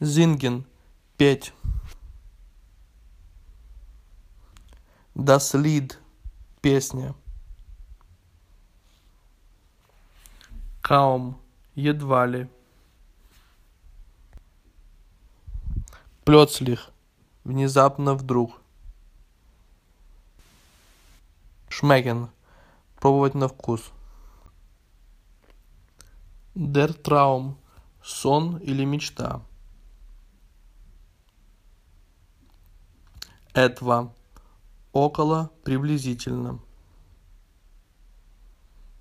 Singen – петь. Das Lied – песня. Kaum – едва ли. Plötzlich – внезапно вдруг. Schmecken – пробовать на вкус. Der Traum – сон или мечта. Etwa – около, приблизительно.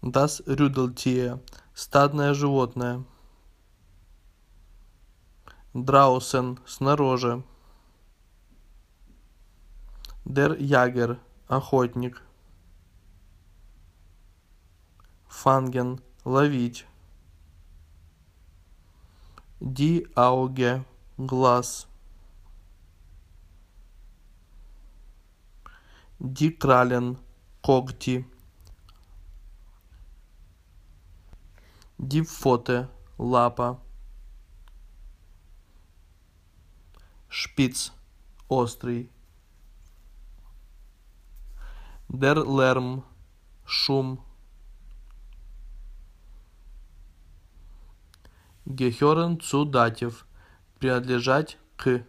Das Rüdeltier – стадное животное. Draußen – снаружи. Der Jäger – охотник. Fangen – ловить. Die Auge – глаз. Krallen – когти. Pfote – лапа. Spitz – острый. Der Lärm – шум. Zu Dativ – принадлежать к.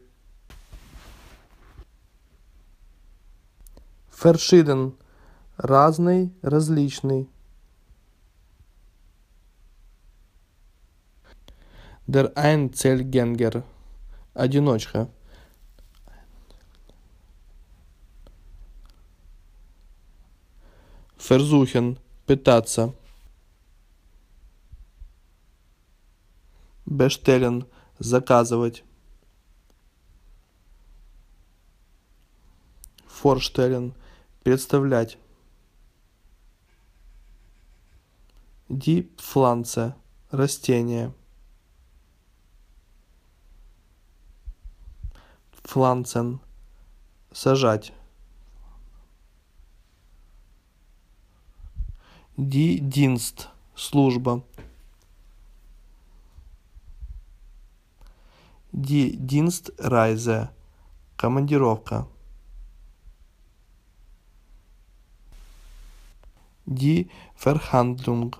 Verschieden – разный, различный. Der Einzelgänger – одиночка. Versuchen – пытаться. Bestellen – заказывать. Vorstellen – представлять. Pflanze – растение. Pflanzen – сажать. Dienst – служба. Die Dienstreise – командировка. Die Verhandlung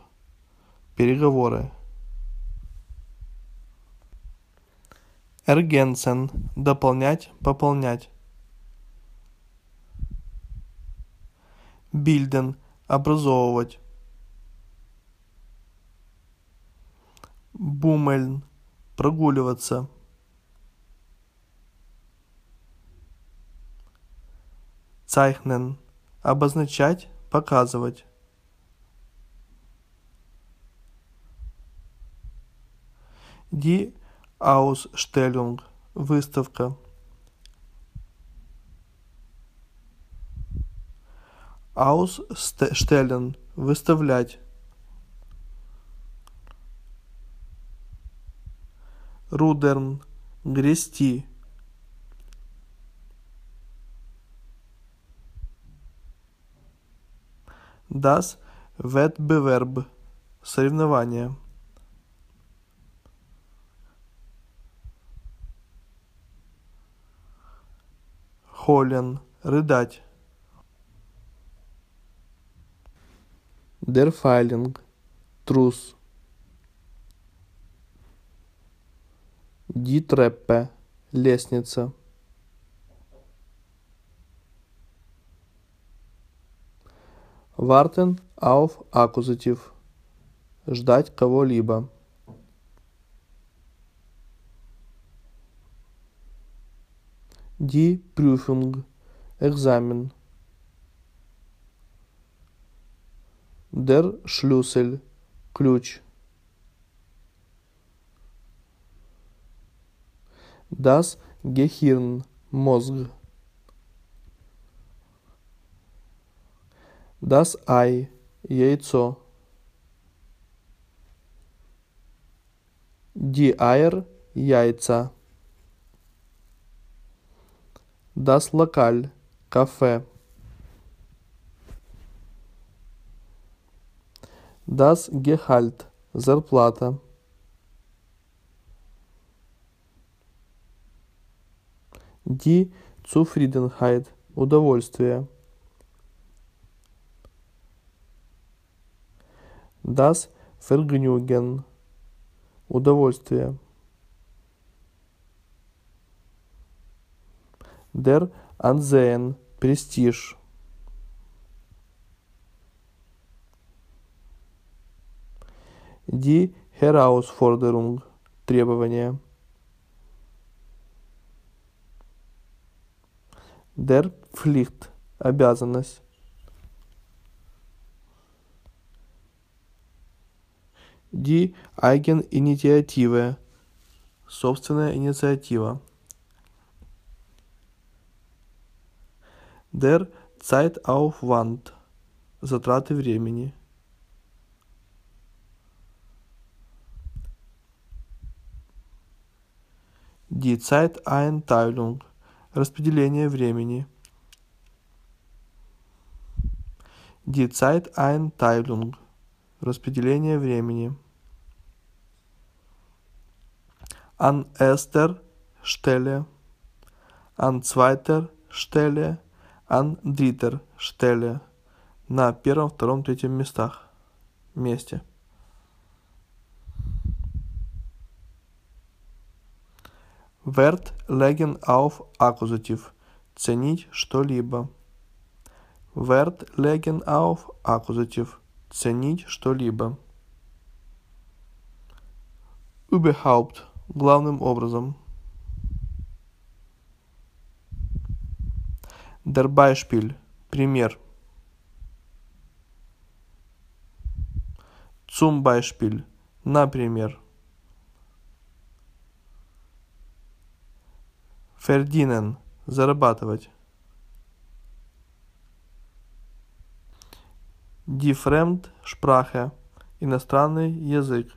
– переговоры. Ergänzen – дополнять, пополнять. Bilden – образовывать. Бумельн – прогуливаться. Zeichnen – обозначать, показывать. Die Ausstellung – выставка. Ausstellen – выставлять. Рудерн – грести. Das Wettbewerb – соревнование. Холен – рыдать. Feiling – трус. Treppe – лестница. Warten auf Akkusativ – ждать кого-либо. Die Prüfung – экзамен. Der Schlüssel – ключ. Das Gehirn – мозг. Das Ei – яйцо. Die Eier – яйца. Das Lokal – кафе. Das Gehalt – зарплата. Die Zufriedenheit – удовольствие. Das Vergnügen – удовольствие. Der Ansehen – престиж. Die Herausforderung – требование. Der Pflicht – обязанность. Die Eigeninitiative – собственная инициатива. Der Zeitaufwand – затраты времени. Die Zeiteinteilung – распределение времени. Die Zeiteinteilung – распределение времени. An erster Stelle, an zweiter Stelle, dritter Stelle. На первом, втором, третьем местах. Месте. Wert legen auf Akkusativ. Ценить что-либо. Wert legen auf Akkusativ. Ценить что-либо. Überhaupt. Главным образом. Der Beispiel. Пример. Zum Beispiel. Например. Verdienen – зарабатывать. Die Fremdsprache – иностранный язык.